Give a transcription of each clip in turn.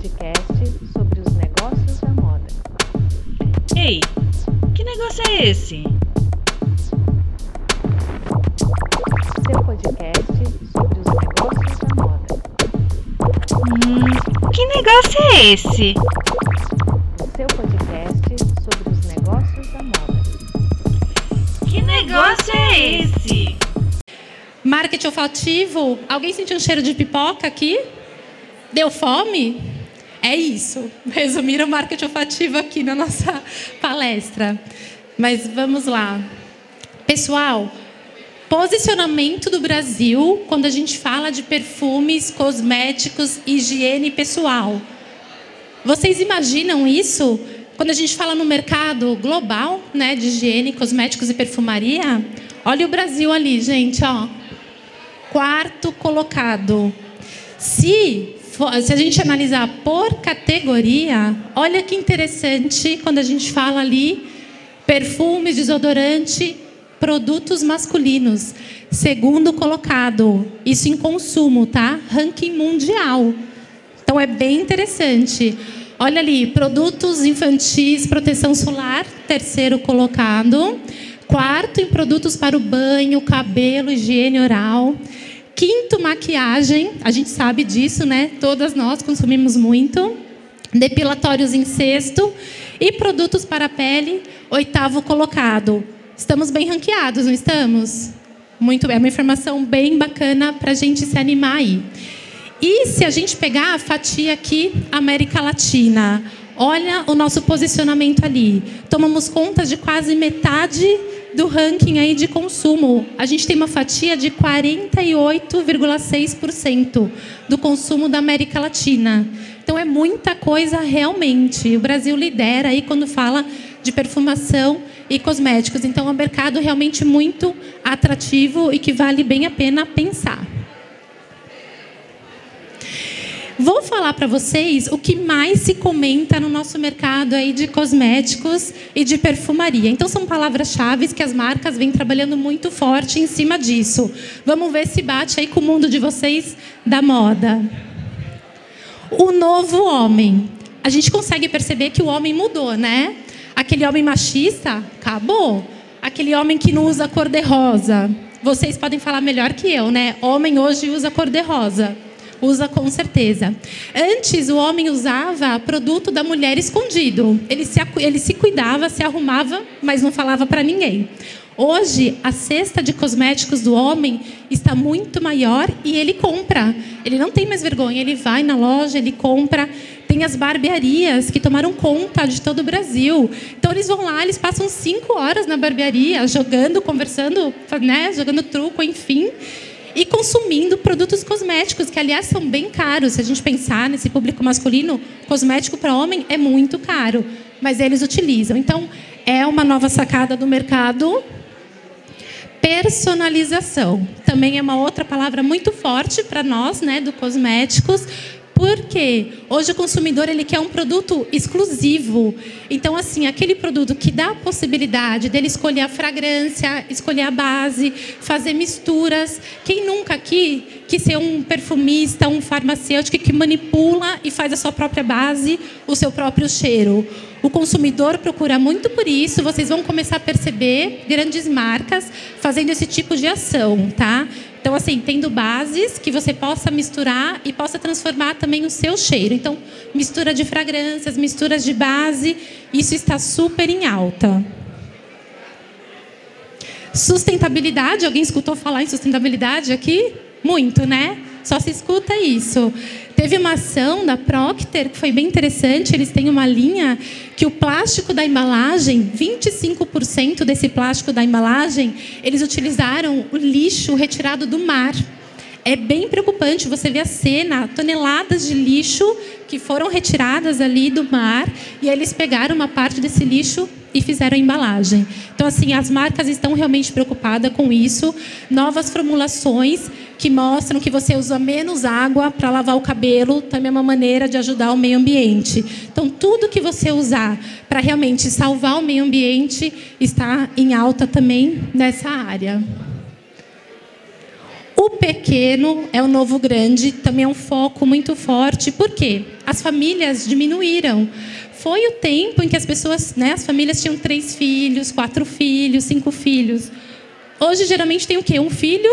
podcast sobre os negócios da moda. Ei, que negócio é esse? Seu podcast sobre os negócios da moda. Hum, que negócio é esse? Seu podcast sobre os negócios da moda. Que negócio é esse? Marketing olfativo. Alguém sentiu um cheiro de pipoca aqui? Deu fome? É isso. Resumiram o marketing olfativo aqui na nossa palestra. Mas vamos lá. Pessoal, posicionamento do Brasil quando a gente fala de perfumes, cosméticos, higiene pessoal. Vocês imaginam isso? Quando a gente fala no mercado global, né, de higiene, cosméticos e perfumaria, olha o Brasil ali, gente, ó. Quarto colocado. Se se a gente analisar por categoria, olha que interessante quando a gente fala ali perfumes, desodorante, produtos masculinos. Segundo colocado, isso em consumo, tá? Ranking mundial. Então é bem interessante. Olha ali, produtos infantis, proteção solar, terceiro colocado. Quarto em produtos para o banho, cabelo, higiene oral. Quinto, maquiagem. A gente sabe disso, né? Todas nós consumimos muito. Depilatórios em sexto. E produtos para a pele, oitavo colocado. Estamos bem ranqueados, não estamos? Muito bem. É uma informação bem bacana para a gente se animar aí. E se a gente pegar a fatia aqui, América Latina, olha o nosso posicionamento ali. Tomamos conta de quase metade do ranking aí de consumo. A gente tem uma fatia de 48,6% do consumo da América Latina. Então é muita coisa realmente. O Brasil lidera aí quando fala de perfumação e cosméticos. Então é um mercado realmente muito atrativo e que vale bem a pena pensar. Vou falar para vocês o que mais se comenta no nosso mercado aí de cosméticos e de perfumaria. Então são palavras-chave que as marcas vêm trabalhando muito forte em cima disso. Vamos ver se bate aí com o mundo de vocês da moda. O novo homem. A gente consegue perceber que o homem mudou, né? Aquele homem machista acabou. Aquele homem que não usa cor de rosa. Vocês podem falar melhor que eu, né? Homem hoje usa cor de rosa usa com certeza. Antes, o homem usava produto da mulher escondido. Ele se, ele se cuidava, se arrumava, mas não falava para ninguém. Hoje, a cesta de cosméticos do homem está muito maior e ele compra. Ele não tem mais vergonha, ele vai na loja, ele compra. Tem as barbearias que tomaram conta de todo o Brasil. Então, eles vão lá, eles passam cinco horas na barbearia, jogando, conversando, né, jogando truco, enfim e consumindo produtos cosméticos, que aliás são bem caros. Se a gente pensar nesse público masculino, cosmético para homem é muito caro, mas eles utilizam. Então, é uma nova sacada do mercado. Personalização também é uma outra palavra muito forte para nós, né, do cosméticos, porque hoje o consumidor ele quer um produto exclusivo. Então, assim, aquele produto que dá a possibilidade dele escolher a fragrância, escolher a base, fazer misturas. Quem nunca aqui quis ser um perfumista, um farmacêutico que manipula e faz a sua própria base, o seu próprio cheiro? O consumidor procura muito por isso. Vocês vão começar a perceber grandes marcas fazendo esse tipo de ação, tá? Então, assim, tendo bases que você possa misturar e possa transformar também o seu cheiro. Então, mistura de fragrâncias, misturas de base, isso está super em alta. Sustentabilidade, alguém escutou falar em sustentabilidade aqui? Muito, né? Só se escuta isso. Teve uma ação da Procter que foi bem interessante. Eles têm uma linha que o plástico da embalagem, 25% desse plástico da embalagem, eles utilizaram o lixo retirado do mar. É bem preocupante você ver a cena, toneladas de lixo que foram retiradas ali do mar e eles pegaram uma parte desse lixo e fizeram a embalagem. Então, assim, as marcas estão realmente preocupadas com isso. Novas formulações que mostram que você usa menos água para lavar o cabelo, também é uma maneira de ajudar o meio ambiente. Então, tudo que você usar para realmente salvar o meio ambiente está em alta também nessa área. O pequeno é o novo grande, também é um foco muito forte. Por quê? As famílias diminuíram. Foi o tempo em que as pessoas, né, as famílias tinham três filhos, quatro filhos, cinco filhos. Hoje, geralmente, tem o quê? Um filho,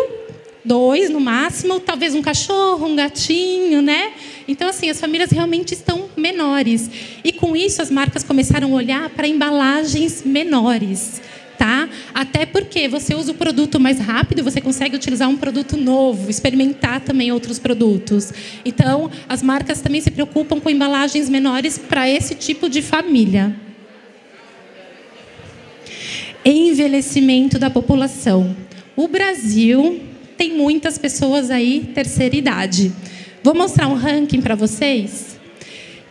dois no máximo, talvez um cachorro, um gatinho, né? Então, assim, as famílias realmente estão menores. E com isso, as marcas começaram a olhar para embalagens menores tá? Até porque você usa o produto mais rápido, você consegue utilizar um produto novo, experimentar também outros produtos. Então, as marcas também se preocupam com embalagens menores para esse tipo de família. Envelhecimento da população. O Brasil tem muitas pessoas aí terceira idade. Vou mostrar um ranking para vocês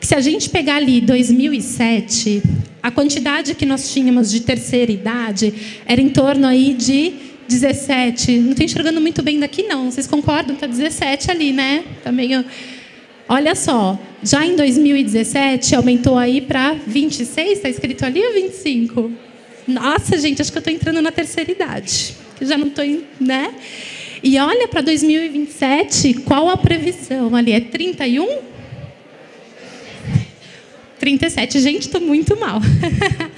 se a gente pegar ali 2007, a quantidade que nós tínhamos de terceira idade era em torno aí de 17. Não estou enxergando muito bem daqui, não. Vocês concordam? Está 17 ali, né? Tá meio... Olha só, já em 2017 aumentou aí para 26, está escrito ali ou 25? Nossa, gente, acho que eu estou entrando na terceira idade. Já não estou, né? E olha para 2027, qual a previsão ali? É 31? 37. Gente, estou muito mal.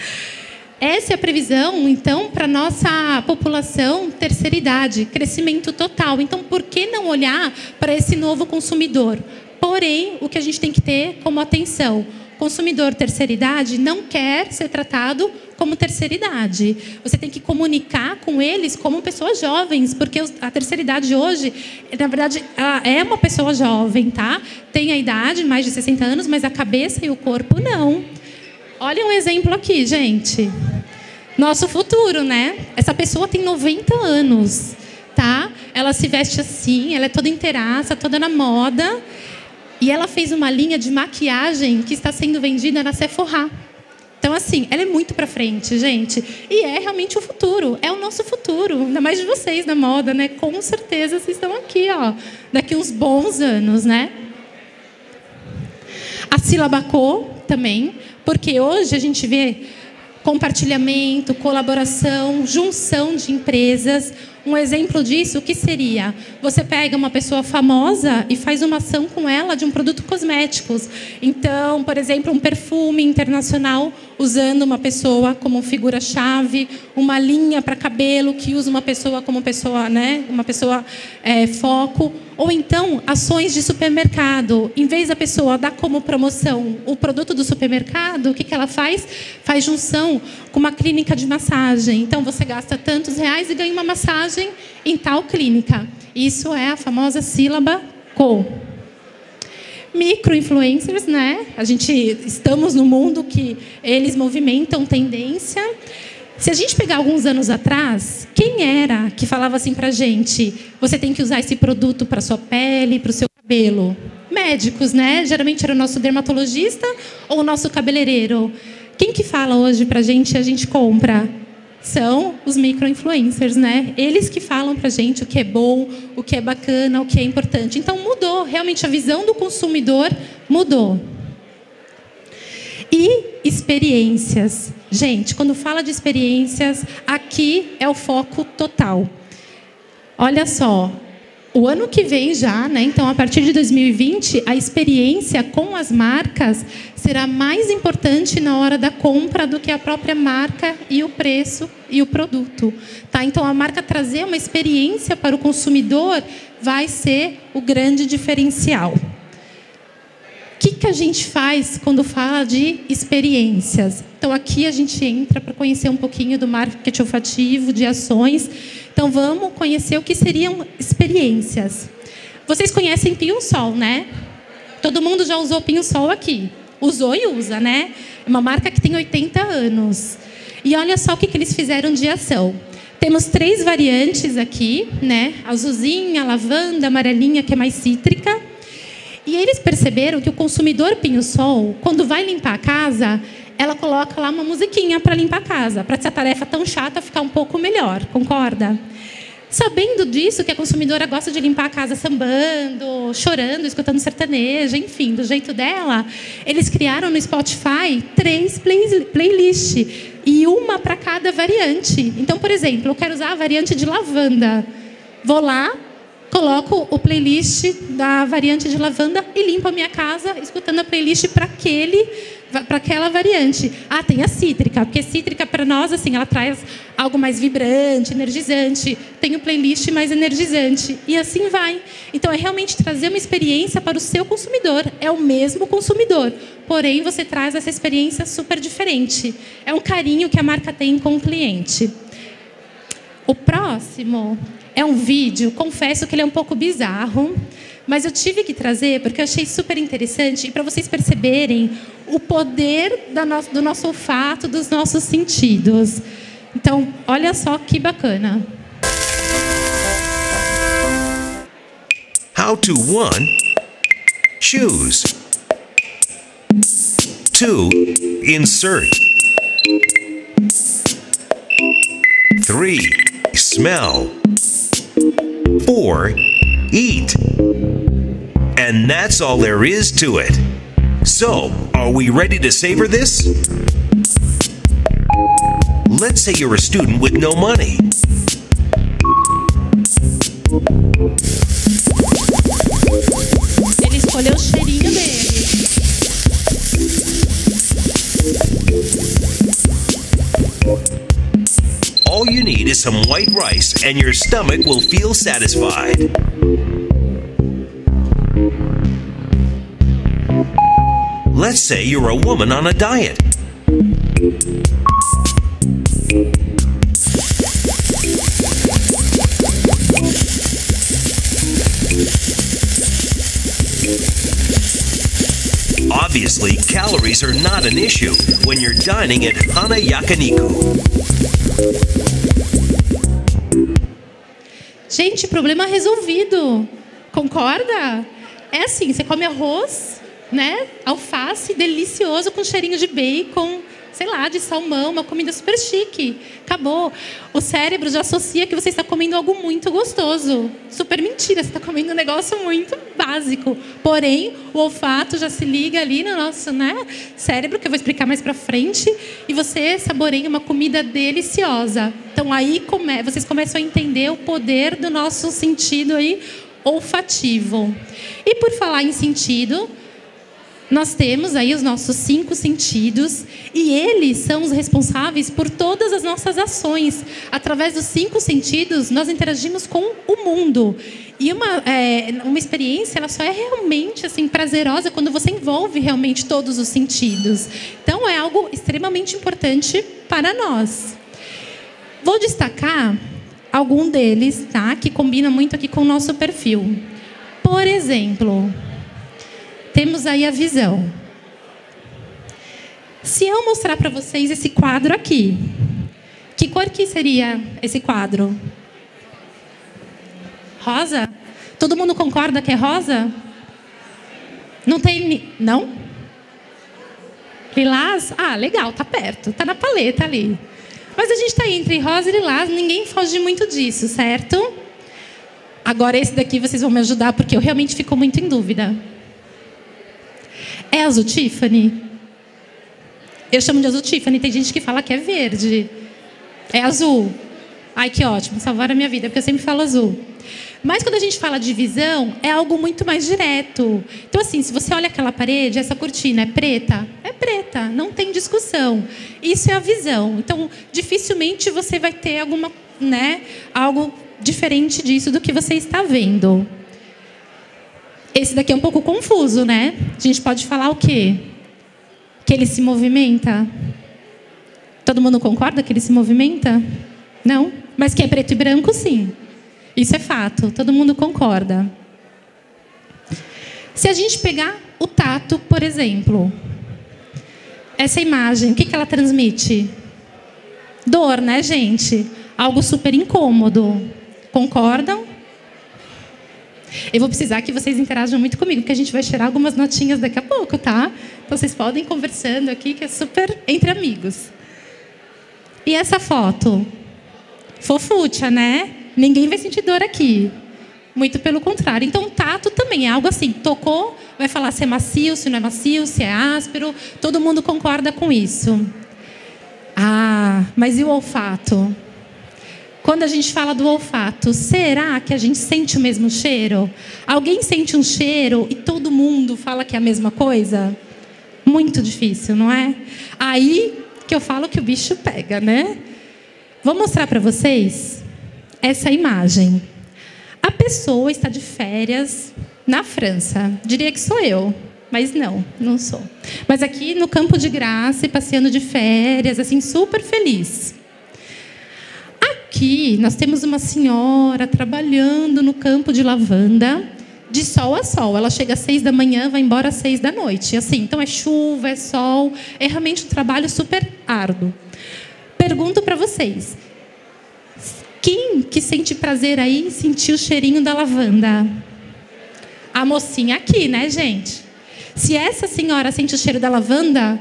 Essa é a previsão, então, para nossa população terceira idade, crescimento total. Então, por que não olhar para esse novo consumidor? Porém, o que a gente tem que ter como atenção? Consumidor terceira idade não quer ser tratado como terceira idade. Você tem que comunicar com eles como pessoas jovens, porque a terceira idade hoje, na verdade, é uma pessoa jovem, tá? Tem a idade, mais de 60 anos, mas a cabeça e o corpo não. Olha um exemplo aqui, gente. Nosso futuro, né? Essa pessoa tem 90 anos, tá? Ela se veste assim, ela é toda inteiraça, toda na moda. E ela fez uma linha de maquiagem que está sendo vendida na Sephora. Então, assim, ela é muito para frente, gente. E é realmente o futuro. É o nosso futuro. Ainda mais de vocês na moda, né? Com certeza vocês estão aqui, ó. Daqui uns bons anos, né? A sílaba co também. Porque hoje a gente vê compartilhamento, colaboração, junção de empresas. Um exemplo disso, o que seria? Você pega uma pessoa famosa e faz uma ação com ela de um produto cosméticos. Então, por exemplo, um perfume internacional usando uma pessoa como figura-chave, uma linha para cabelo que usa uma pessoa como pessoa, né, uma pessoa é, foco, ou então ações de supermercado. Em vez da pessoa dar como promoção o produto do supermercado, o que, que ela faz? Faz junção com uma clínica de massagem. Então você gasta tantos reais e ganha uma massagem em tal clínica. Isso é a famosa sílaba CO micro-influencers, né? A gente estamos no mundo que eles movimentam tendência. Se a gente pegar alguns anos atrás, quem era que falava assim para gente? Você tem que usar esse produto para sua pele, para o seu cabelo? Médicos, né? Geralmente era o nosso dermatologista ou o nosso cabeleireiro. Quem que fala hoje para gente e a gente compra? São os micro-influencers, né? Eles que falam para gente o que é bom, o que é bacana, o que é importante. Então mudou, realmente a visão do consumidor mudou. E experiências. Gente, quando fala de experiências, aqui é o foco total. Olha só, o ano que vem já, né? Então, a partir de 2020, a experiência com as marcas será mais importante na hora da compra do que a própria marca e o preço e o produto, tá? Então, a marca trazer uma experiência para o consumidor vai ser o grande diferencial. O que, que a gente faz quando fala de experiências? Então, aqui a gente entra para conhecer um pouquinho do marketing olfativo, de ações. Então, vamos conhecer o que seriam experiências. Vocês conhecem Pinho Sol, né? Todo mundo já usou Pinho Sol aqui. Usou e usa, né? É uma marca que tem 80 anos. E olha só o que, que eles fizeram de ação. Temos três variantes aqui, né? Azulzinha, lavanda, amarelinha, que é mais cítrica. E eles perceberam que o consumidor pinho-sol, quando vai limpar a casa, ela coloca lá uma musiquinha para limpar a casa, para essa tarefa tão chata ficar um pouco melhor, concorda? Sabendo disso, que a consumidora gosta de limpar a casa sambando, chorando, escutando sertanejo, enfim, do jeito dela, eles criaram no Spotify três play playlists e uma para cada variante. Então, por exemplo, eu quero usar a variante de lavanda. Vou lá, coloco o playlist da variante de lavanda e limpo a minha casa escutando a playlist para aquele para aquela variante. Ah, tem a cítrica, porque cítrica para nós assim, ela traz algo mais vibrante, energizante. Tem o playlist mais energizante e assim vai. Então é realmente trazer uma experiência para o seu consumidor. É o mesmo consumidor, porém você traz essa experiência super diferente. É um carinho que a marca tem com o cliente. O próximo é um vídeo, confesso que ele é um pouco bizarro, mas eu tive que trazer porque eu achei super interessante e para vocês perceberem o poder no, do nosso olfato, dos nossos sentidos. Então, olha só que bacana. How to one choose. Two insert. Three smell. Four eat. And that's all there is to it. So, are we ready to savor this? Let's say you're a student with no money. Is some white rice, and your stomach will feel satisfied. Let's say you're a woman on a diet. Obviously, calories are not an issue when you're dining at Hana Yakiniku. Gente, problema resolvido. Concorda? É assim, você come arroz, né? Alface, delicioso, com cheirinho de bacon, sei lá, de salmão, uma comida super chique. Acabou. O cérebro já associa que você está comendo algo muito gostoso. Super mentira, você está comendo um negócio muito básico. Porém, o olfato já se liga ali no nosso né, cérebro, que eu vou explicar mais para frente, e você saboreia uma comida deliciosa. Então aí come, vocês começam a entender o poder do nosso sentido aí olfativo. E por falar em sentido, nós temos aí os nossos cinco sentidos e eles são os responsáveis por todas as nossas ações. Através dos cinco sentidos, nós interagimos com o mundo. E uma, é, uma experiência ela só é realmente assim prazerosa quando você envolve realmente todos os sentidos. Então é algo extremamente importante para nós. Vou destacar algum deles, tá? Que combina muito aqui com o nosso perfil. Por exemplo, temos aí a visão. Se eu mostrar para vocês esse quadro aqui, que cor que seria esse quadro? Rosa? Todo mundo concorda que é rosa? Não tem. Não? Lilás? Ah, legal, tá perto, tá na paleta ali. Mas a gente está entre rosa e lilás, ninguém foge muito disso, certo? Agora esse daqui vocês vão me ajudar porque eu realmente fico muito em dúvida. É azul Tiffany? Eu chamo de azul Tiffany, tem gente que fala que é verde. É azul. Ai, que ótimo, salvaram a minha vida, porque eu sempre falo azul. Mas quando a gente fala de visão, é algo muito mais direto. Então, assim, se você olha aquela parede, essa cortina é preta? É preta, não tem discussão. Isso é a visão. Então, dificilmente você vai ter alguma, né, algo diferente disso do que você está vendo. Esse daqui é um pouco confuso, né? A gente pode falar o quê? Que ele se movimenta? Todo mundo concorda que ele se movimenta? Não? Mas que é preto e branco, sim. Isso é fato, todo mundo concorda. Se a gente pegar o tato, por exemplo, essa imagem, o que ela transmite? Dor, né, gente? Algo super incômodo. Concordam? Eu vou precisar que vocês interajam muito comigo, porque a gente vai tirar algumas notinhas daqui a pouco, tá? Então vocês podem ir conversando aqui, que é super entre amigos. E essa foto? Fofúcia, né? Ninguém vai sentir dor aqui. Muito pelo contrário. Então, tato também é algo assim. Tocou, vai falar se é macio, se não é macio, se é áspero. Todo mundo concorda com isso. Ah, mas e o olfato? Quando a gente fala do olfato, será que a gente sente o mesmo cheiro? Alguém sente um cheiro e todo mundo fala que é a mesma coisa? Muito difícil, não é? Aí que eu falo que o bicho pega, né? Vou mostrar para vocês essa imagem. A pessoa está de férias na França. Diria que sou eu, mas não, não sou. Mas aqui no Campo de Graça, passeando de férias, assim, super feliz. Aqui nós temos uma senhora trabalhando no campo de lavanda, de sol a sol. Ela chega às seis da manhã, vai embora às seis da noite. Assim, então é chuva, é sol, é realmente um trabalho super árduo. Pergunto para vocês: quem que sente prazer aí sentir o cheirinho da lavanda? A mocinha aqui, né, gente? Se essa senhora sente o cheiro da lavanda,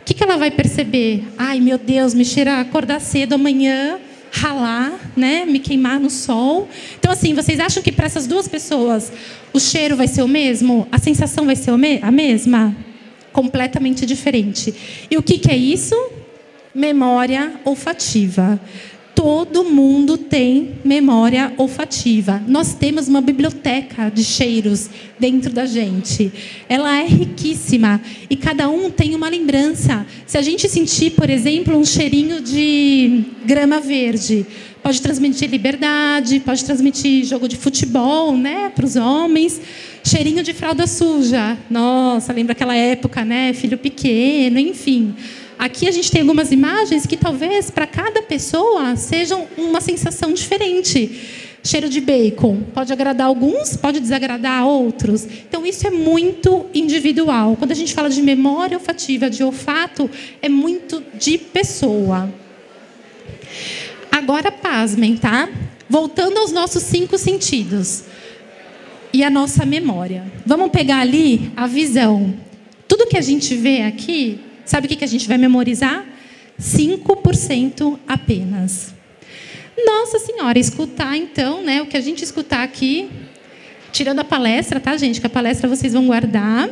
o que, que ela vai perceber? Ai, meu Deus, me cheira acordar cedo amanhã ralar, né, me queimar no sol. Então, assim, vocês acham que para essas duas pessoas o cheiro vai ser o mesmo? A sensação vai ser a mesma? Completamente diferente. E o que, que é isso? Memória olfativa. Todo mundo tem memória olfativa. Nós temos uma biblioteca de cheiros dentro da gente. Ela é riquíssima e cada um tem uma lembrança. Se a gente sentir, por exemplo, um cheirinho de grama verde, pode transmitir liberdade, pode transmitir jogo de futebol, né, para os homens. Cheirinho de fralda suja. Nossa, lembra aquela época, né, filho pequeno, enfim. Aqui a gente tem algumas imagens que talvez para cada pessoa sejam uma sensação diferente. Cheiro de bacon pode agradar alguns, pode desagradar outros. Então isso é muito individual. Quando a gente fala de memória olfativa, de olfato, é muito de pessoa. Agora pasmem, tá? Voltando aos nossos cinco sentidos e a nossa memória. Vamos pegar ali a visão. Tudo que a gente vê aqui Sabe o que a gente vai memorizar? 5% apenas. Nossa Senhora, escutar então, né, o que a gente escutar aqui, tirando a palestra, tá, gente? Que a palestra vocês vão guardar.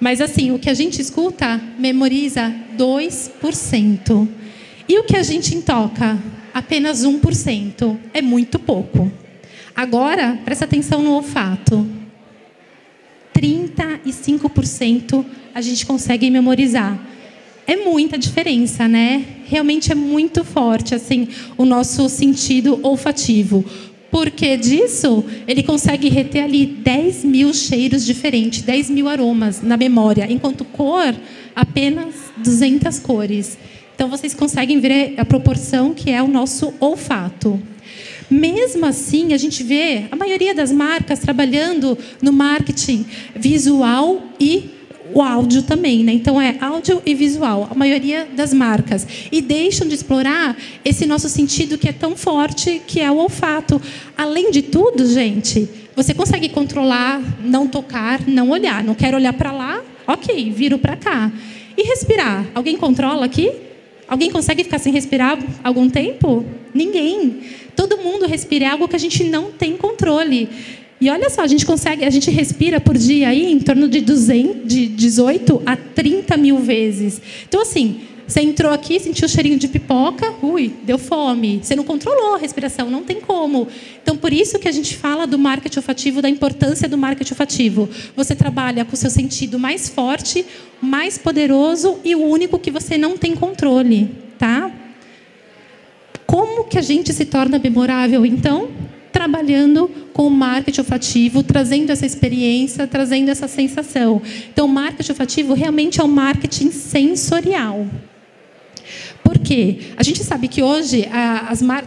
Mas assim, o que a gente escuta, memoriza 2%. E o que a gente toca? Apenas 1%. É muito pouco. Agora, presta atenção no olfato. 35% a gente consegue memorizar é muita diferença, né? Realmente é muito forte assim o nosso sentido olfativo. Porque disso, ele consegue reter ali 10 mil cheiros diferentes, 10 mil aromas na memória, enquanto cor, apenas 200 cores. Então, vocês conseguem ver a proporção que é o nosso olfato. Mesmo assim, a gente vê a maioria das marcas trabalhando no marketing visual e o áudio também, né? Então é áudio e visual, a maioria das marcas. E deixam de explorar esse nosso sentido que é tão forte, que é o olfato. Além de tudo, gente, você consegue controlar, não tocar, não olhar. Não quero olhar para lá, ok, viro para cá. E respirar. Alguém controla aqui? Alguém consegue ficar sem respirar algum tempo? Ninguém. Todo mundo respira é algo que a gente não tem controle. E olha só, a gente consegue, a gente respira por dia aí em torno de, 200, de 18 a 30 mil vezes. Então, assim, você entrou aqui, sentiu o cheirinho de pipoca, ui, deu fome. Você não controlou a respiração, não tem como. Então, por isso que a gente fala do marketing olfativo, da importância do marketing olfativo. Você trabalha com o seu sentido mais forte, mais poderoso e o único que você não tem controle, tá? Como que a gente se torna memorável, então? Trabalhando com marketing olfativo, trazendo essa experiência, trazendo essa sensação. Então, marketing olfativo realmente é um marketing sensorial. Por quê? A gente sabe que hoje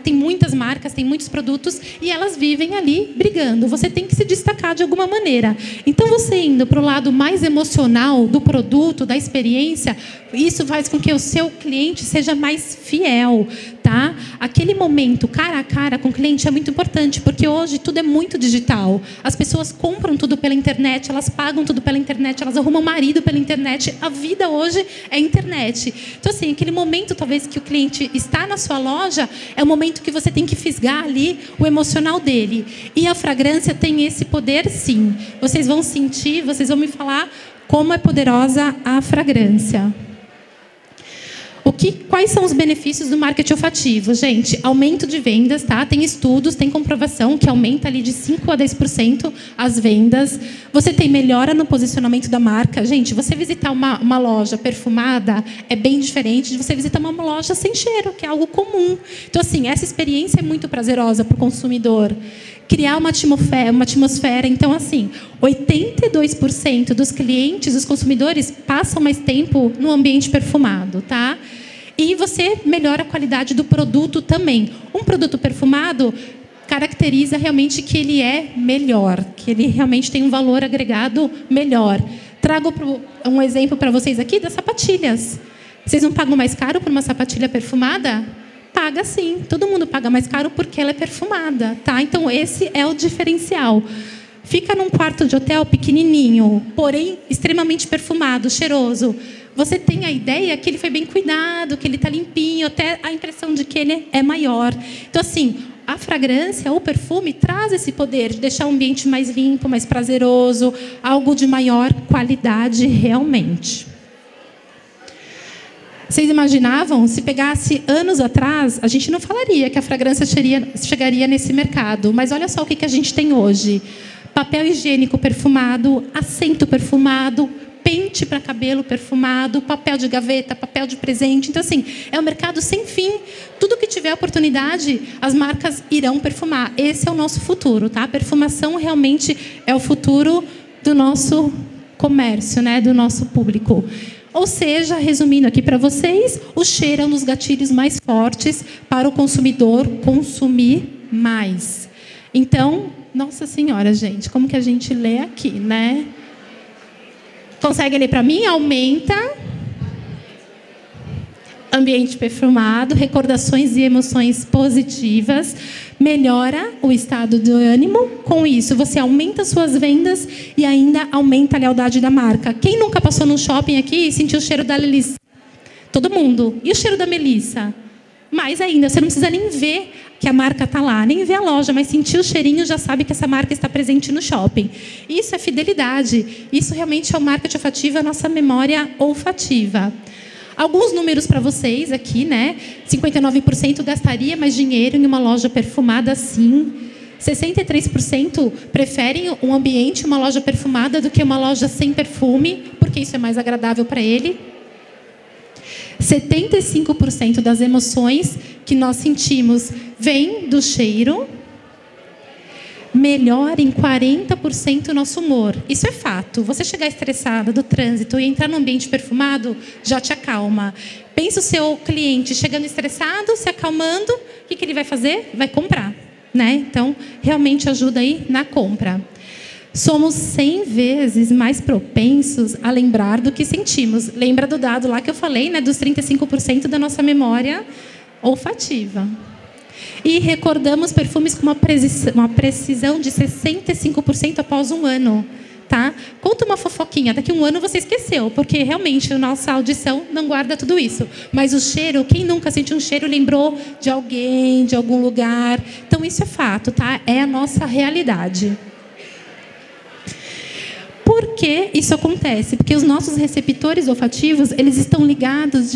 tem muitas marcas, tem muitos produtos e elas vivem ali brigando. Você tem que se destacar de alguma maneira. Então, você indo para o lado mais emocional do produto, da experiência, isso faz com que o seu cliente seja mais fiel, tá? Aquele momento cara a cara com o cliente é muito importante, porque hoje tudo é muito digital. As pessoas compram tudo pela internet, elas pagam tudo pela internet, elas arrumam marido pela internet. A vida hoje é internet. Então, assim, aquele momento talvez que o cliente está na sua loja, é o momento que você tem que fisgar ali o emocional dele. E a fragrância tem esse poder, sim. Vocês vão sentir, vocês vão me falar como é poderosa a fragrância. O que, quais são os benefícios do marketing olfativo? Gente, aumento de vendas, tá? Tem estudos, tem comprovação que aumenta ali de 5 a 10% as vendas. Você tem melhora no posicionamento da marca. Gente, você visitar uma, uma loja perfumada é bem diferente de você visitar uma loja sem cheiro, que é algo comum. Então, assim, essa experiência é muito prazerosa para o consumidor criar uma atmosfera, uma atmosfera. Então, assim, 82% dos clientes, dos consumidores, passam mais tempo no ambiente perfumado, tá? E você melhora a qualidade do produto também. Um produto perfumado caracteriza realmente que ele é melhor, que ele realmente tem um valor agregado melhor. Trago um exemplo para vocês aqui das sapatilhas. Vocês não pagam mais caro por uma sapatilha perfumada? Paga sim, todo mundo paga mais caro porque ela é perfumada, tá? Então esse é o diferencial. Fica num quarto de hotel pequenininho, porém extremamente perfumado, cheiroso. Você tem a ideia que ele foi bem cuidado, que ele está limpinho, até a impressão de que ele é maior. Então assim, a fragrância, o perfume traz esse poder de deixar o ambiente mais limpo, mais prazeroso, algo de maior qualidade realmente. Vocês imaginavam, se pegasse anos atrás, a gente não falaria que a fragrância chegaria nesse mercado. Mas olha só o que a gente tem hoje: papel higiênico perfumado, assento perfumado, pente para cabelo perfumado, papel de gaveta, papel de presente. Então, assim, é um mercado sem fim. Tudo que tiver oportunidade, as marcas irão perfumar. Esse é o nosso futuro, tá? A perfumação realmente é o futuro do nosso comércio, né? do nosso público. Ou seja, resumindo aqui para vocês, o cheiro é um dos gatilhos mais fortes para o consumidor consumir mais. Então, nossa senhora, gente, como que a gente lê aqui, né? Consegue ler para mim? Aumenta. Ambiente perfumado, recordações e emoções positivas melhora o estado de ânimo. Com isso, você aumenta suas vendas e ainda aumenta a lealdade da marca. Quem nunca passou no shopping aqui e sentiu o cheiro da Melissa? Todo mundo. E o cheiro da Melissa? Mais ainda, você não precisa nem ver que a marca está lá, nem ver a loja, mas sentir o cheirinho já sabe que essa marca está presente no shopping. Isso é fidelidade. Isso realmente é o marketing olfativo, a nossa memória olfativa. Alguns números para vocês aqui, né? 59% gastaria mais dinheiro em uma loja perfumada, sim. 63% preferem um ambiente, uma loja perfumada, do que uma loja sem perfume, porque isso é mais agradável para ele. 75% das emoções que nós sentimos vêm do cheiro melhora em 40% o nosso humor. Isso é fato. Você chegar estressado do trânsito e entrar num ambiente perfumado já te acalma. Pensa o seu cliente chegando estressado, se acalmando, o que, que ele vai fazer? Vai comprar. Né? Então, realmente ajuda aí na compra. Somos 100 vezes mais propensos a lembrar do que sentimos. Lembra do dado lá que eu falei, né, dos 35% da nossa memória olfativa. E recordamos perfumes com uma precisão, uma precisão de 65% após um ano. Tá? Conta uma fofoquinha, daqui a um ano você esqueceu, porque realmente a nossa audição não guarda tudo isso. Mas o cheiro, quem nunca sentiu um cheiro lembrou de alguém, de algum lugar. Então isso é fato, tá? É a nossa realidade. Por que isso acontece? Porque os nossos receptores olfativos, eles estão ligados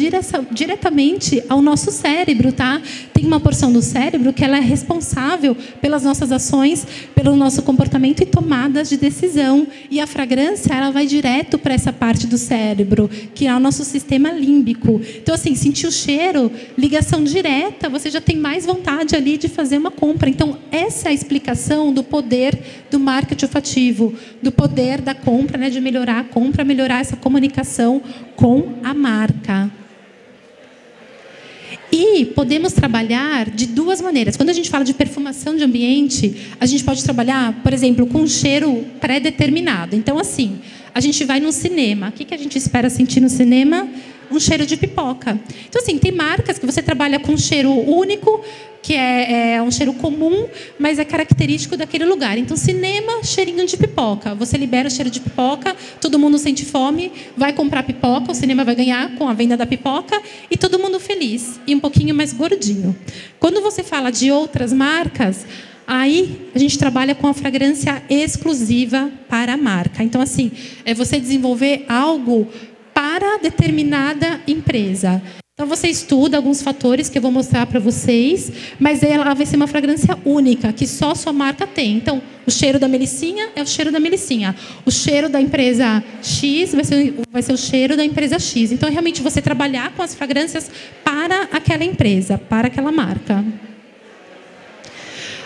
diretamente ao nosso cérebro, tá? Tem uma porção do cérebro que ela é responsável pelas nossas ações, pelo nosso comportamento e tomadas de decisão. E a fragrância, ela vai direto para essa parte do cérebro, que é o nosso sistema límbico. Então, assim, sentir o cheiro, ligação direta, você já tem mais vontade ali de fazer uma compra. Então, essa é a explicação do poder do marketing olfativo, do poder da compra né, de melhorar a compra, melhorar essa comunicação com a marca. E podemos trabalhar de duas maneiras. Quando a gente fala de perfumação de ambiente, a gente pode trabalhar, por exemplo, com um cheiro pré-determinado. Então, assim, a gente vai no cinema. O que a gente espera sentir no cinema? Um cheiro de pipoca. Então, assim, tem marcas que você trabalha com um cheiro único, que é, é, um cheiro comum, mas é característico daquele lugar. Então, cinema, cheirinho de pipoca. Você libera o cheiro de pipoca, todo mundo sente fome, vai comprar pipoca, o cinema vai ganhar com a venda da pipoca e todo mundo feliz e um pouquinho mais gordinho. Quando você fala de outras marcas, aí a gente trabalha com a fragrância exclusiva para a marca. Então, assim, é você desenvolver algo para determinada empresa. Então você estuda alguns fatores que eu vou mostrar para vocês, mas ela vai ser uma fragrância única, que só sua marca tem. Então, o cheiro da melicinha é o cheiro da melicinha. O cheiro da empresa X vai ser, vai ser o cheiro da empresa X. Então, é realmente você trabalhar com as fragrâncias para aquela empresa, para aquela marca.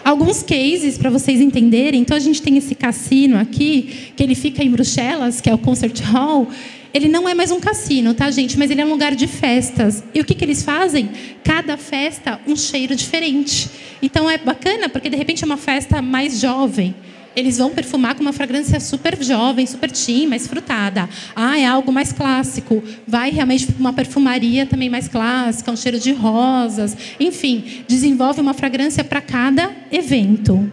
Alguns cases para vocês entenderem. Então, a gente tem esse cassino aqui, que ele fica em Bruxelas, que é o Concert Hall. Ele não é mais um cassino, tá, gente? Mas ele é um lugar de festas. E o que, que eles fazem? Cada festa, um cheiro diferente. Então, é bacana, porque de repente é uma festa mais jovem eles vão perfumar com uma fragrância super jovem, super teen, mais frutada. Ah, é algo mais clássico. Vai realmente para uma perfumaria também mais clássica, um cheiro de rosas. Enfim, desenvolve uma fragrância para cada evento.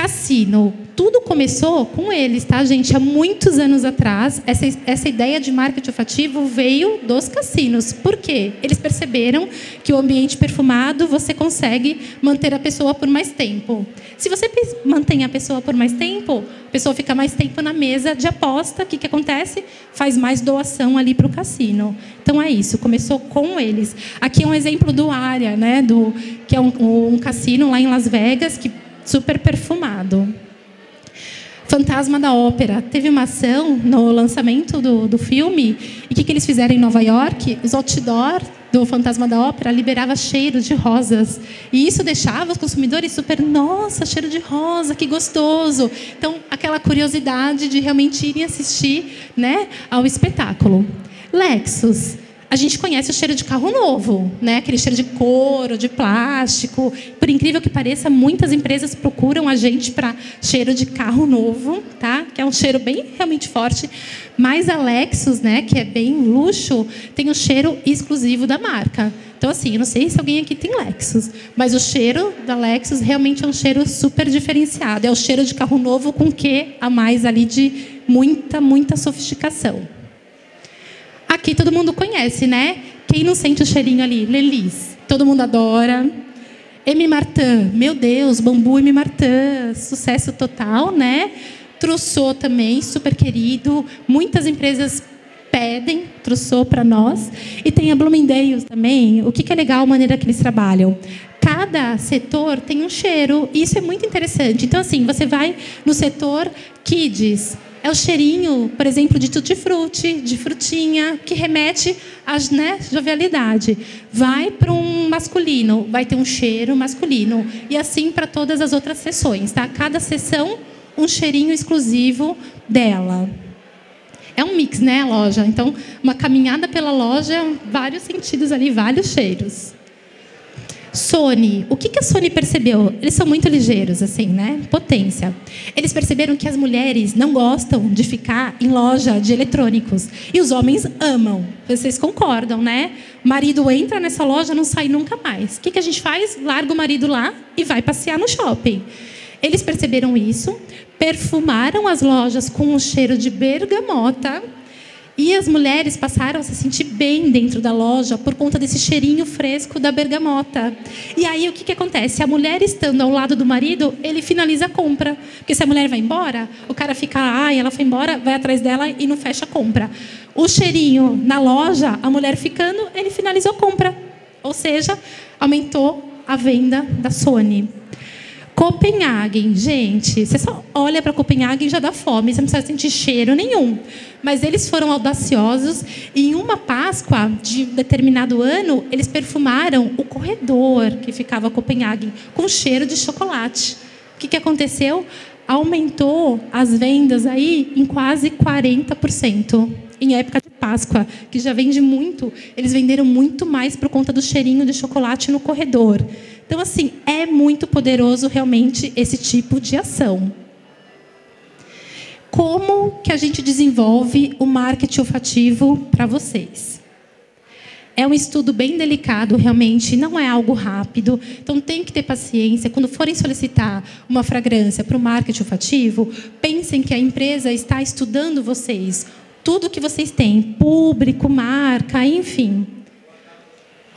Cassino. Tudo começou com eles, tá, gente? Há muitos anos atrás, essa, essa ideia de marketing olfativo veio dos cassinos. Por quê? Eles perceberam que o ambiente perfumado você consegue manter a pessoa por mais tempo. Se você mantém a pessoa por mais tempo, a pessoa fica mais tempo na mesa de aposta. O que, que acontece? Faz mais doação ali para o cassino. Então é isso. Começou com eles. Aqui é um exemplo do Área, né? Do que é um, um cassino lá em Las Vegas que super perfumado. Fantasma da Ópera. Teve uma ação no lançamento do, do filme. E o que, que eles fizeram em Nova York? Os outdoor do Fantasma da Ópera liberava cheiro de rosas. E isso deixava os consumidores super, nossa, cheiro de rosa, que gostoso. Então, aquela curiosidade de realmente irem assistir né, ao espetáculo. Lexus a gente conhece o cheiro de carro novo, né? Aquele cheiro de couro, de plástico. Por incrível que pareça, muitas empresas procuram a gente para cheiro de carro novo, tá? Que é um cheiro bem realmente forte. Mas a Lexus, né, que é bem luxo, tem o um cheiro exclusivo da marca. Então, assim, eu não sei se alguém aqui tem Lexus, mas o cheiro da Lexus realmente é um cheiro super diferenciado. É o cheiro de carro novo com que a mais ali de muita, muita sofisticação. Aqui todo mundo conhece, né? Quem não sente o cheirinho ali? Lelis. Todo mundo adora. M. Martin, meu Deus, Bambu M. Martin, sucesso total, né? Trousseau também, super querido. Muitas empresas pedem Trousseau para nós. E tem a Bloomingdale's também. O que é legal a maneira que eles trabalham? Cada setor tem um cheiro. E isso é muito interessante. Então, assim, você vai no setor Kids, é o cheirinho, por exemplo, de tutti-frutti, de frutinha, que remete à né, jovialidade. Vai para um masculino, vai ter um cheiro masculino. E assim para todas as outras sessões. Tá? Cada sessão, um cheirinho exclusivo dela. É um mix, né, a loja? Então, uma caminhada pela loja, vários sentidos ali, vários cheiros. Sony, o que, que a Sony percebeu? Eles são muito ligeiros, assim, né? Potência. Eles perceberam que as mulheres não gostam de ficar em loja de eletrônicos. E os homens amam. Vocês concordam, né? Marido entra nessa loja não sai nunca mais. O que, que a gente faz? Larga o marido lá e vai passear no shopping. Eles perceberam isso, perfumaram as lojas com um cheiro de bergamota e as mulheres passaram a se sentir bem dentro da loja por conta desse cheirinho fresco da bergamota. E aí o que, que acontece? A mulher estando ao lado do marido, ele finaliza a compra. Porque se a mulher vai embora, o cara fica, ai, ela foi embora, vai atrás dela e não fecha a compra. O cheirinho na loja, a mulher ficando, ele finalizou a compra. Ou seja, aumentou a venda da Sony. Copenhagen, gente, você só olha para Copenhagen e já dá fome, você não precisa sentir cheiro nenhum. Mas eles foram audaciosos e em uma Páscoa de determinado ano, eles perfumaram o corredor que ficava Copenhagen com cheiro de chocolate. O que, que aconteceu? Aumentou as vendas aí em quase 40% em época de Páscoa, que já vende muito, eles venderam muito mais por conta do cheirinho de chocolate no corredor. Então, assim, é muito poderoso realmente esse tipo de ação. Como que a gente desenvolve o marketing olfativo para vocês? É um estudo bem delicado, realmente, não é algo rápido. Então, tem que ter paciência. Quando forem solicitar uma fragrância para o marketing olfativo, pensem que a empresa está estudando vocês. Tudo que vocês têm, público, marca, enfim.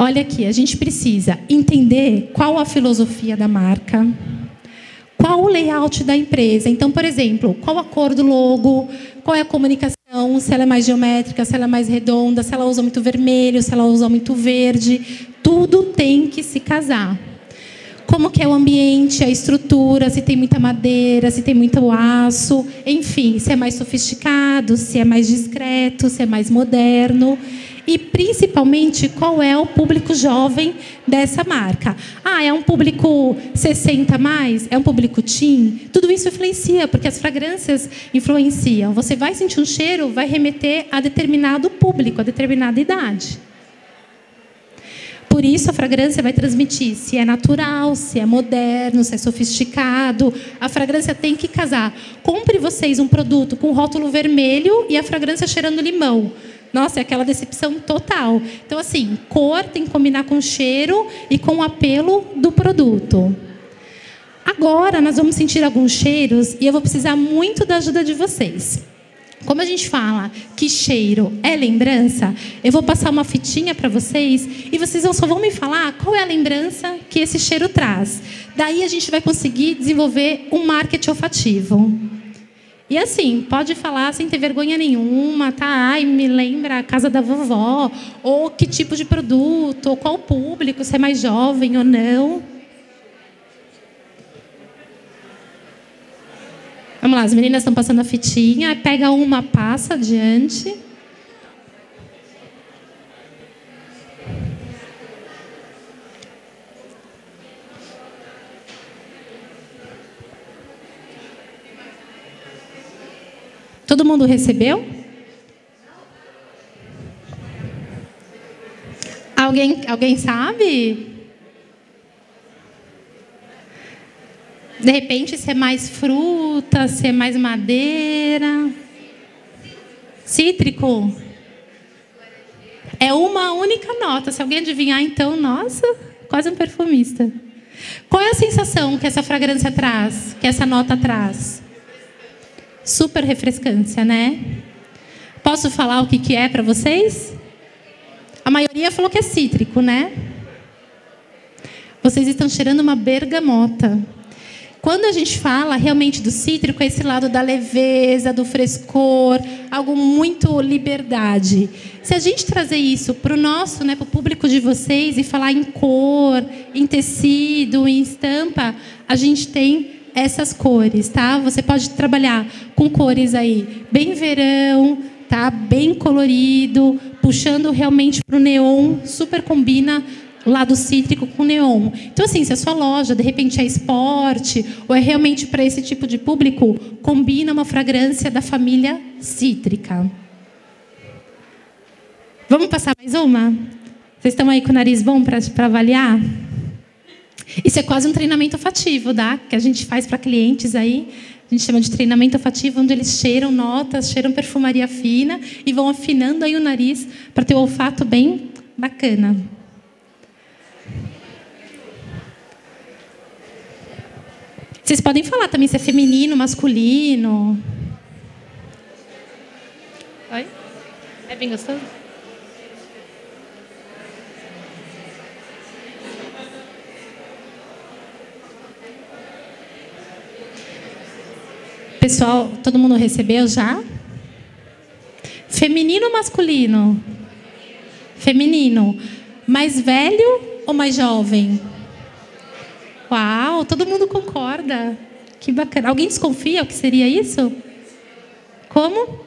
Olha aqui, a gente precisa entender qual a filosofia da marca, qual o layout da empresa. Então, por exemplo, qual a cor do logo, qual é a comunicação, se ela é mais geométrica, se ela é mais redonda, se ela usa muito vermelho, se ela usa muito verde. Tudo tem que se casar. Como que é o ambiente, a estrutura, se tem muita madeira, se tem muito aço, enfim, se é mais sofisticado, se é mais discreto, se é mais moderno e principalmente qual é o público jovem dessa marca. Ah, é um público 60 mais? É um público teen? Tudo isso influencia, porque as fragrâncias influenciam. Você vai sentir um cheiro, vai remeter a determinado público, a determinada idade. Por isso a fragrância vai transmitir se é natural, se é moderno, se é sofisticado. A fragrância tem que casar. Compre vocês um produto com rótulo vermelho e a fragrância cheirando limão. Nossa, é aquela decepção total. Então, assim, cor tem que combinar com cheiro e com o apelo do produto. Agora, nós vamos sentir alguns cheiros e eu vou precisar muito da ajuda de vocês. Como a gente fala que cheiro é lembrança, eu vou passar uma fitinha para vocês e vocês só vão me falar qual é a lembrança que esse cheiro traz. Daí a gente vai conseguir desenvolver um marketing olfativo. E assim, pode falar sem ter vergonha nenhuma, tá? Ai, me lembra a casa da vovó, ou que tipo de produto, ou qual público, se é mais jovem ou não. Vamos lá, as meninas estão passando a fitinha, pega uma, passa adiante. Todo mundo recebeu? Alguém, alguém sabe? De repente, se é mais fruta, se é mais madeira. Cítrico. É uma única nota. Se alguém adivinhar, então, nossa, quase um perfumista. Qual é a sensação que essa fragrância traz, que essa nota traz? Super refrescância, né? Posso falar o que, que é para vocês? A maioria falou que é cítrico, né? Vocês estão cheirando uma bergamota. Quando a gente fala realmente do cítrico, é esse lado da leveza, do frescor, algo muito liberdade. Se a gente trazer isso para o nosso, né, para o público de vocês e falar em cor, em tecido, em estampa, a gente tem essas cores, tá? Você pode trabalhar com cores aí bem verão, tá? Bem colorido, puxando realmente para o neon, super combina lado cítrico com neon. Então assim, se a sua loja de repente é esporte ou é realmente para esse tipo de público, combina uma fragrância da família cítrica. Vamos passar mais uma? Vocês estão aí com o nariz bom para avaliar? Isso é quase um treinamento olfativo, tá? Que a gente faz para clientes aí. A gente chama de treinamento olfativo, onde eles cheiram notas, cheiram perfumaria fina e vão afinando aí o nariz para ter o olfato bem bacana. Vocês podem falar também se é feminino, masculino. Oi? É bem gostoso? Pessoal, todo mundo recebeu já? Feminino ou masculino? Feminino. Mais velho ou mais jovem? Uau, todo mundo concorda. Que bacana. Alguém desconfia o que seria isso? Como?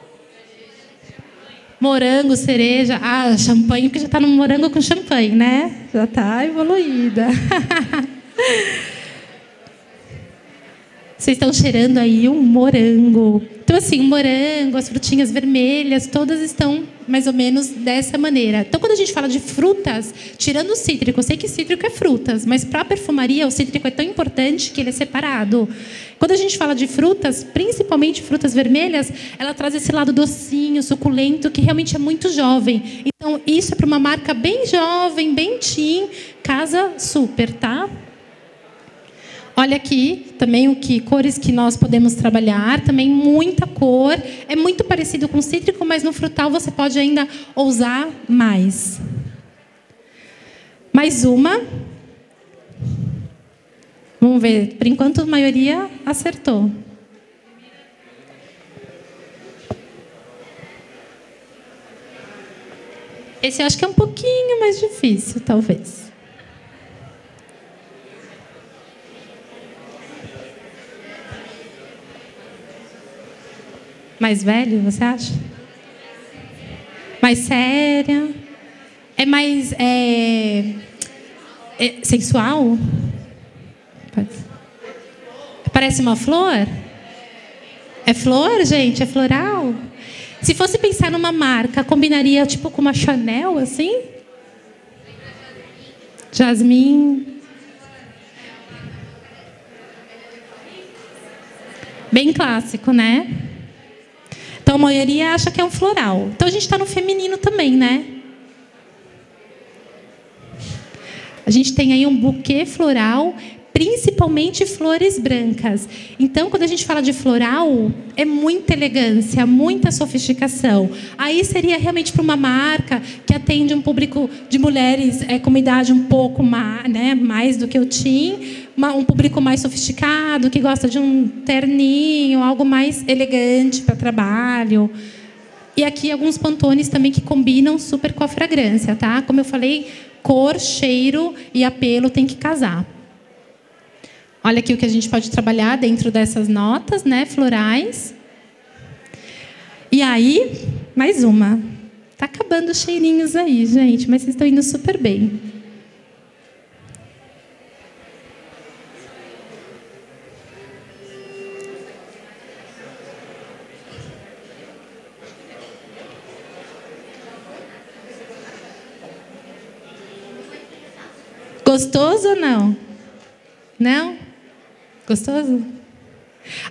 Morango, cereja. Ah, champanhe, porque já está no morango com champanhe, né? Já está evoluída. Vocês estão cheirando aí um morango. Então, assim, o morango, as frutinhas vermelhas, todas estão mais ou menos dessa maneira. Então, quando a gente fala de frutas, tirando o cítrico, eu sei que cítrico é frutas, mas para a perfumaria, o cítrico é tão importante que ele é separado. Quando a gente fala de frutas, principalmente frutas vermelhas, ela traz esse lado docinho, suculento, que realmente é muito jovem. Então, isso é para uma marca bem jovem, bem teen, casa super, tá? Olha aqui também o que cores que nós podemos trabalhar, também muita cor. É muito parecido com cítrico, mas no frutal você pode ainda ousar mais. Mais uma. Vamos ver. Por enquanto a maioria acertou. Esse eu acho que é um pouquinho mais difícil, talvez. Mais velho, você acha? Mais séria? É mais é, é sensual? Parece uma flor? É flor, gente? É floral? Se fosse pensar numa marca, combinaria tipo com uma Chanel, assim? Jasmine. Bem clássico, né? Então a maioria acha que é um floral. Então a gente está no feminino também, né? A gente tem aí um buquê floral principalmente flores brancas. Então, quando a gente fala de floral, é muita elegância, muita sofisticação. Aí seria realmente para uma marca que atende um público de mulheres é, com uma idade um pouco mais, né, mais do que eu tinha, um público mais sofisticado, que gosta de um terninho, algo mais elegante para trabalho. E aqui alguns pantones também que combinam super com a fragrância, tá? Como eu falei, cor, cheiro e apelo tem que casar. Olha aqui o que a gente pode trabalhar dentro dessas notas, né, florais. E aí, mais uma. Tá acabando os cheirinhos aí, gente, mas vocês estão indo super bem. Gostoso ou não? Não? Gostoso?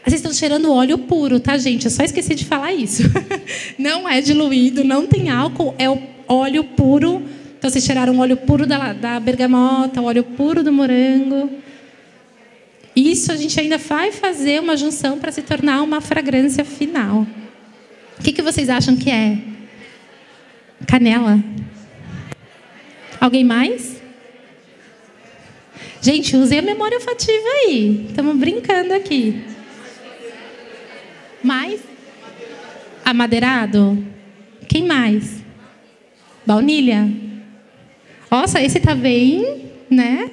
Vocês estão cheirando óleo puro, tá, gente? Eu só esqueci de falar isso. Não é diluído, não tem álcool, é o óleo puro. Então, vocês cheiraram o óleo puro da, da bergamota, o óleo puro do morango. Isso a gente ainda vai fazer uma junção para se tornar uma fragrância final. O que, que vocês acham que é? Canela. Alguém mais? Gente, usei a memória olfativa aí. Estamos brincando aqui. Mais? Amadeirado? Quem mais? Baunilha? Nossa, esse tá bem, né?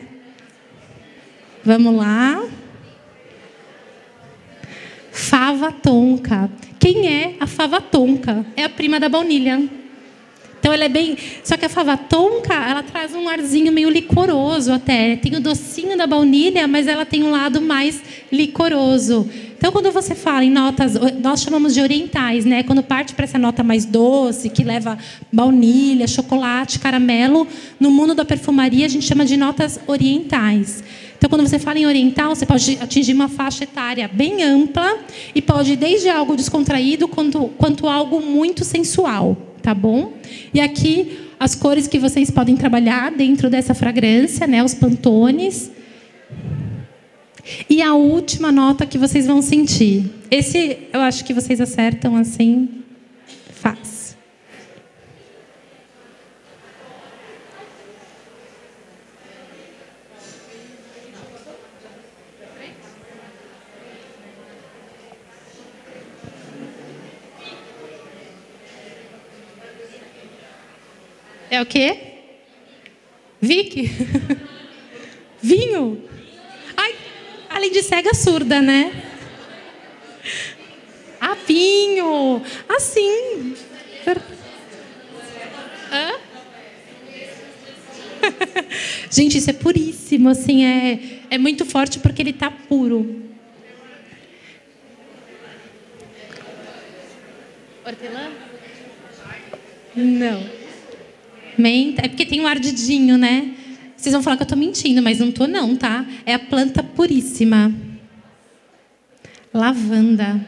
Vamos lá. Fava tonka. Quem é a fava tonka? É a prima da baunilha. Então ela é bem. Só que a fava tonka, ela traz um arzinho meio licoroso até. Tem o docinho da baunilha, mas ela tem um lado mais licoroso. Então, quando você fala em notas, nós chamamos de orientais, né? Quando parte para essa nota mais doce, que leva baunilha, chocolate, caramelo, no mundo da perfumaria a gente chama de notas orientais. Então, quando você fala em oriental, você pode atingir uma faixa etária bem ampla e pode desde algo descontraído quanto, quanto algo muito sensual tá bom? E aqui as cores que vocês podem trabalhar dentro dessa fragrância, né? Os pantones. E a última nota que vocês vão sentir. Esse eu acho que vocês acertam assim É o quê? Vicky? Vinho? Ai, além de cega surda, né? Ah, vinho. Assim. Hã? Gente, isso é puríssimo, assim, é, é muito forte porque ele está puro. Hortelã? Não. Menta. É porque tem um ardidinho, né? Vocês vão falar que eu estou mentindo, mas não estou não, tá? É a planta puríssima. Lavanda.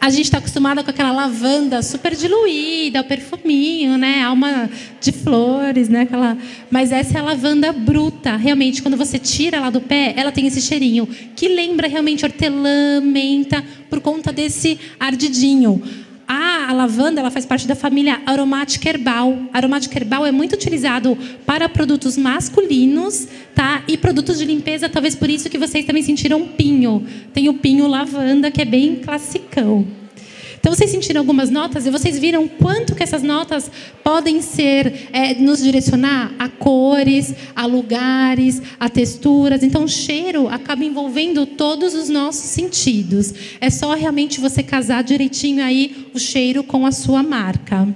A gente está acostumada com aquela lavanda super diluída, o perfuminho, né? Alma de flores, né? Aquela... Mas essa é a lavanda bruta. Realmente, quando você tira ela do pé, ela tem esse cheirinho que lembra realmente hortelã, menta, por conta desse ardidinho. A, lavanda ela faz parte da família aromática herbal. Aromática herbal é muito utilizado para produtos masculinos, tá? E produtos de limpeza, talvez por isso que vocês também sentiram pinho. Tem o pinho lavanda que é bem classicão. Então vocês sentiram algumas notas e vocês viram quanto que essas notas podem ser é, nos direcionar a cores, a lugares, a texturas. Então o cheiro acaba envolvendo todos os nossos sentidos. É só realmente você casar direitinho aí o cheiro com a sua marca.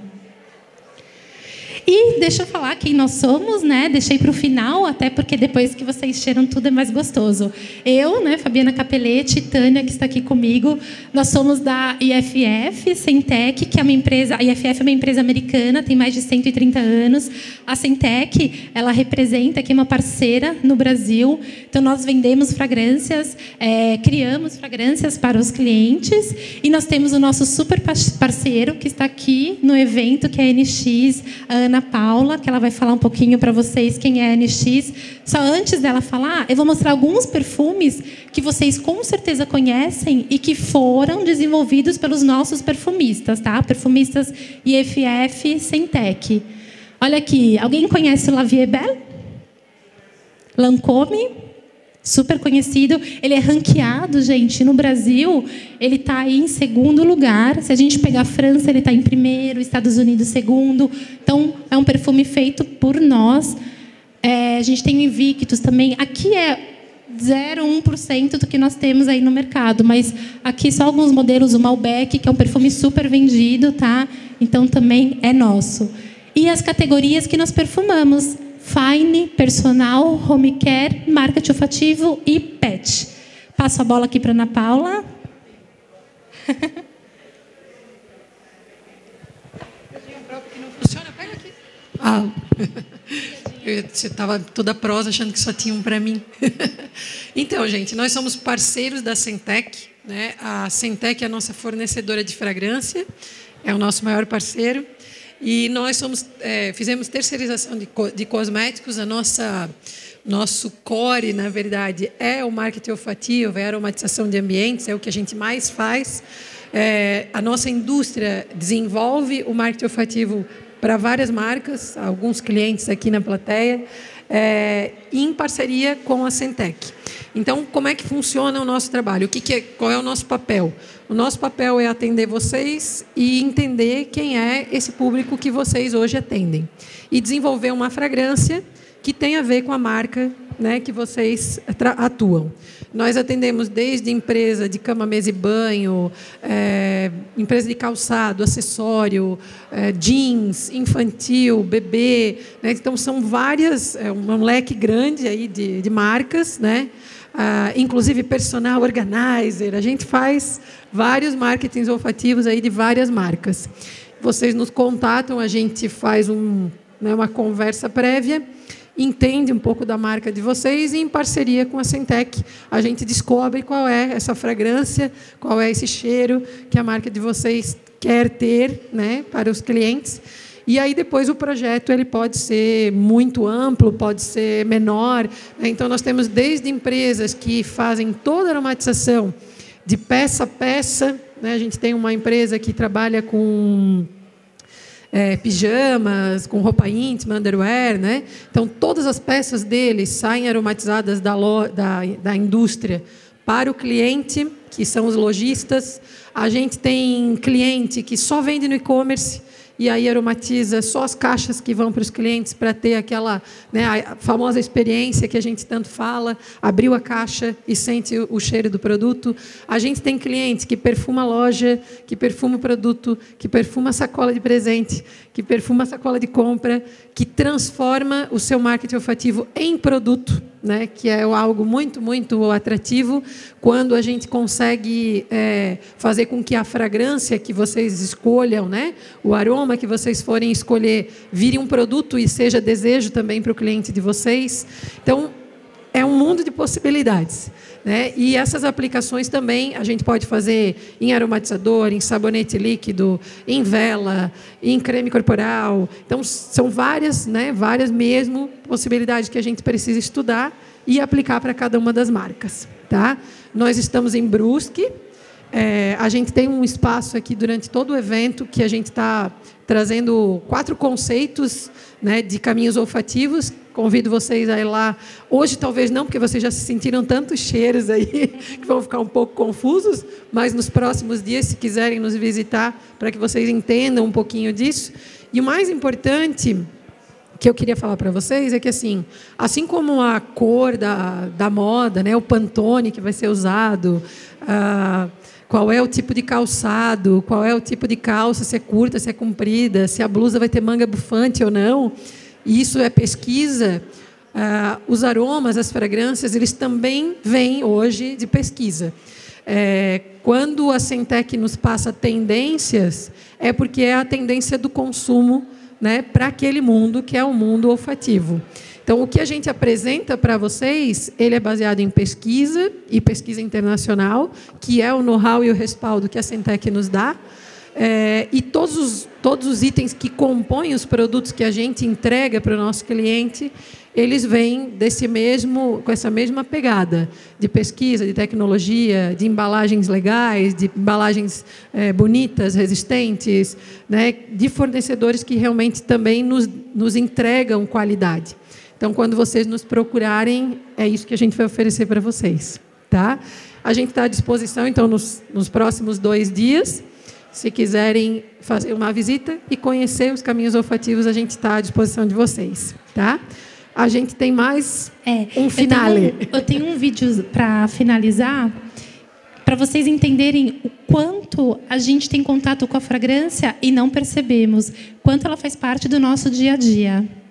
E deixa eu falar quem nós somos, né? Deixei para o final, até porque depois que vocês cheiram tudo é mais gostoso. Eu, né, Fabiana Capelete, Tânia, que está aqui comigo, nós somos da IFF Centec, que é uma empresa. A IFF é uma empresa americana, tem mais de 130 anos. A Centec, ela representa aqui uma parceira no Brasil. Então, nós vendemos fragrâncias, é, criamos fragrâncias para os clientes. E nós temos o nosso super parceiro, que está aqui no evento, que é a NX, a Ana Paula, que ela vai falar um pouquinho para vocês quem é a NX. Só antes dela falar, eu vou mostrar alguns perfumes que vocês com certeza conhecem e que foram desenvolvidos pelos nossos perfumistas, tá? Perfumistas IFF Centec. Olha aqui, alguém conhece o La Vie Belle? Lancôme? Super conhecido. Ele é ranqueado, gente, no Brasil, ele está aí em segundo lugar. Se a gente pegar a França, ele está em primeiro, Estados Unidos segundo. Então, é um perfume feito por nós. É, a gente tem o Invictus também. Aqui é 0,1% do que nós temos aí no mercado, mas aqui só alguns modelos, o Malbec, que é um perfume super vendido, tá? Então também é nosso. E as categorias que nós perfumamos. Fine, personal, home care, marketing olfativo e pet. Passo a bola aqui para Ana Paula. Ah, você estava toda prosa achando que só tinha um para mim. então, gente, nós somos parceiros da Centec. Né? A Centec é a nossa fornecedora de fragrância, é o nosso maior parceiro. E nós somos, é, fizemos terceirização de, de cosméticos. A nossa nosso core, na verdade, é o marketing olfativo, é a aromatização de ambientes, é o que a gente mais faz. É, a nossa indústria desenvolve o marketing olfativo para várias marcas, alguns clientes aqui na plateia, é, em parceria com a Centec. Então, como é que funciona o nosso trabalho? O que, que é, qual é o nosso papel? O nosso papel é atender vocês e entender quem é esse público que vocês hoje atendem. E desenvolver uma fragrância que tem a ver com a marca né, que vocês atuam. Nós atendemos desde empresa de cama, mesa e banho, é, empresa de calçado, acessório, é, jeans, infantil, bebê. Né? Então, são várias, é um leque grande aí de, de marcas, né? Ah, inclusive personal organizer. A gente faz vários marketings olfativos aí de várias marcas. Vocês nos contatam, a gente faz um, né, uma conversa prévia, entende um pouco da marca de vocês e, em parceria com a Centec, a gente descobre qual é essa fragrância, qual é esse cheiro que a marca de vocês quer ter né, para os clientes. E aí depois o projeto ele pode ser muito amplo, pode ser menor. Né? Então nós temos desde empresas que fazem toda a aromatização de peça a peça. Né? A gente tem uma empresa que trabalha com é, pijamas, com roupa íntima, underwear. Né? Então todas as peças deles saem aromatizadas da, da, da indústria para o cliente, que são os lojistas. A gente tem cliente que só vende no e-commerce e aí aromatiza só as caixas que vão para os clientes para ter aquela né, famosa experiência que a gente tanto fala, abriu a caixa e sente o cheiro do produto. A gente tem clientes que perfuma a loja, que perfuma o produto, que perfuma a sacola de presente, que perfuma a sacola de compra, que transforma o seu marketing olfativo em produto, né, que é algo muito, muito atrativo, quando a gente consegue é, fazer com que a fragrância que vocês escolham, né, o aroma que vocês forem escolher, vire um produto e seja desejo também para o cliente de vocês. Então, é um mundo de possibilidades. Né? E essas aplicações também a gente pode fazer em aromatizador, em sabonete líquido, em vela, em creme corporal. Então, são várias, né, várias mesmo possibilidades que a gente precisa estudar e aplicar para cada uma das marcas. Tá? Nós estamos em Brusque. É, a gente tem um espaço aqui durante todo o evento que a gente está trazendo quatro conceitos né, de caminhos olfativos Convido vocês a ir lá. Hoje, talvez não, porque vocês já se sentiram tantos cheiros aí que vão ficar um pouco confusos, mas nos próximos dias, se quiserem nos visitar, para que vocês entendam um pouquinho disso. E o mais importante que eu queria falar para vocês é que, assim, assim como a cor da, da moda, né, o Pantone que vai ser usado, ah, qual é o tipo de calçado, qual é o tipo de calça, se é curta, se é comprida, se a blusa vai ter manga bufante ou não, isso é pesquisa. Ah, os aromas, as fragrâncias, eles também vêm hoje de pesquisa. É, quando a Centec nos passa tendências, é porque é a tendência do consumo né, para aquele mundo que é o mundo olfativo. Então, o que a gente apresenta para vocês, ele é baseado em pesquisa e pesquisa internacional, que é o know-how e o respaldo que a Centec nos dá. É, e todos os, todos os itens que compõem os produtos que a gente entrega para o nosso cliente, eles vêm desse mesmo, com essa mesma pegada de pesquisa, de tecnologia, de embalagens legais, de embalagens é, bonitas, resistentes, né, de fornecedores que realmente também nos, nos entregam qualidade. Então, quando vocês nos procurarem, é isso que a gente vai oferecer para vocês. Tá? A gente está à disposição, então, nos, nos próximos dois dias. Se quiserem fazer uma visita e conhecer os caminhos olfativos, a gente está à disposição de vocês, tá? A gente tem mais É, um finale. Eu tenho, eu tenho um vídeo para finalizar, para vocês entenderem o quanto a gente tem contato com a fragrância e não percebemos, quanto ela faz parte do nosso dia a dia.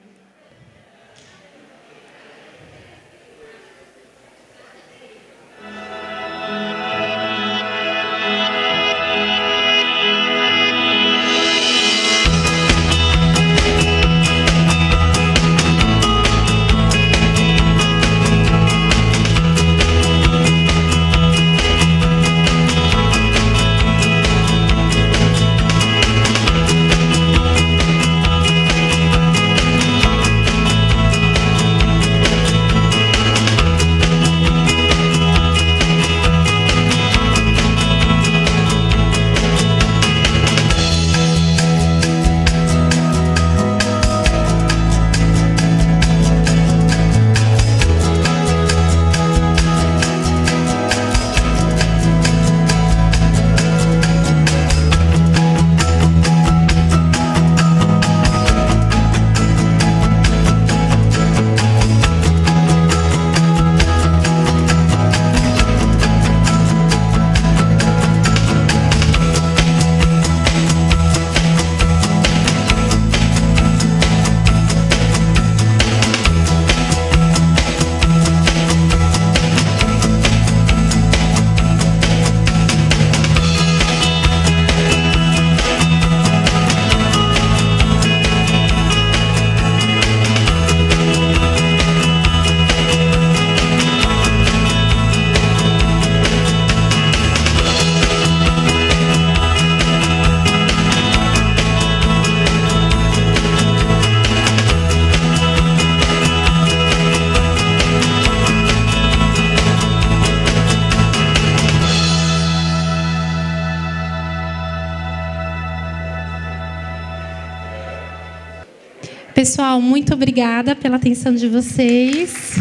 Muito obrigada pela atenção de vocês.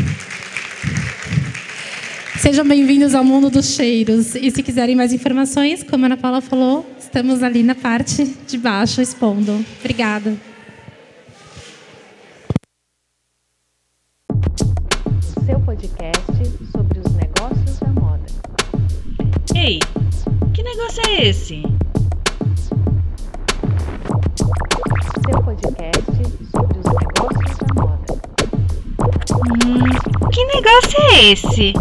Sejam bem-vindos ao mundo dos cheiros. E se quiserem mais informações, como a Ana Paula falou, estamos ali na parte de baixo expondo. Obrigada. Esse?